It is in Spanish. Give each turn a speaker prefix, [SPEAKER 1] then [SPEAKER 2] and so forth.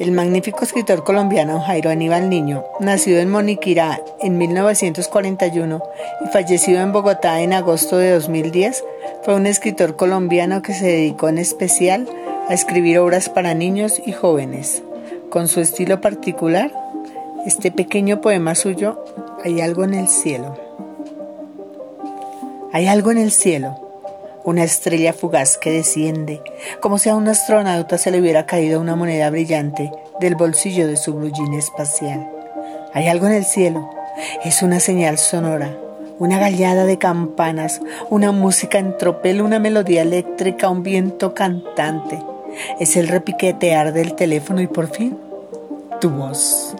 [SPEAKER 1] El magnífico escritor colombiano Jairo Aníbal Niño, nacido en Moniquirá en 1941 y fallecido en Bogotá en agosto de 2010, fue un escritor colombiano que se dedicó en especial a escribir obras para niños y jóvenes. Con su estilo particular, este pequeño poema suyo, Hay algo en el cielo. Hay algo en el cielo una estrella fugaz que desciende, como si a un astronauta se le hubiera caído una moneda brillante del bolsillo de su blue espacial. Hay algo en el cielo, es una señal sonora, una gallada de campanas, una música en tropel, una melodía eléctrica, un viento cantante. Es el repiquetear del teléfono y por fin tu voz.